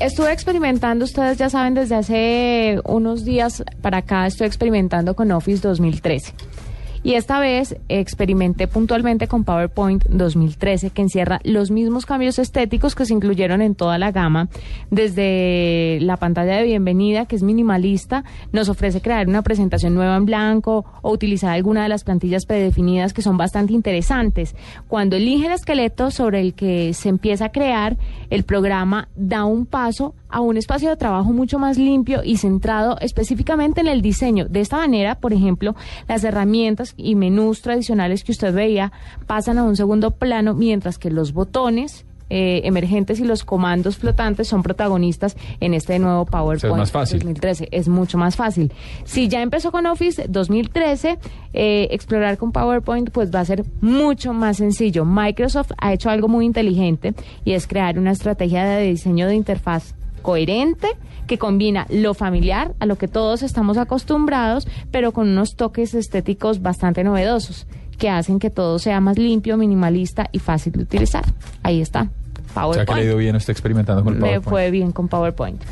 estuve experimentando, ustedes ya saben, desde hace unos días para acá estoy experimentando con Office 2013. Y esta vez experimenté puntualmente con PowerPoint 2013, que encierra los mismos cambios estéticos que se incluyeron en toda la gama. Desde la pantalla de bienvenida, que es minimalista, nos ofrece crear una presentación nueva en blanco o utilizar alguna de las plantillas predefinidas que son bastante interesantes. Cuando elige el esqueleto sobre el que se empieza a crear, el programa da un paso a un espacio de trabajo mucho más limpio y centrado específicamente en el diseño. De esta manera, por ejemplo, las herramientas y menús tradicionales que usted veía pasan a un segundo plano, mientras que los botones eh, emergentes y los comandos flotantes son protagonistas en este nuevo PowerPoint más fácil. 2013. Es mucho más fácil. Si ya empezó con Office 2013, eh, explorar con PowerPoint pues va a ser mucho más sencillo. Microsoft ha hecho algo muy inteligente y es crear una estrategia de diseño de interfaz coherente que combina lo familiar a lo que todos estamos acostumbrados, pero con unos toques estéticos bastante novedosos que hacen que todo sea más limpio, minimalista y fácil de utilizar. Ahí está. O sea que le ha PowerPoint. ido bien, está experimentando con el Me PowerPoint. fue bien con PowerPoint.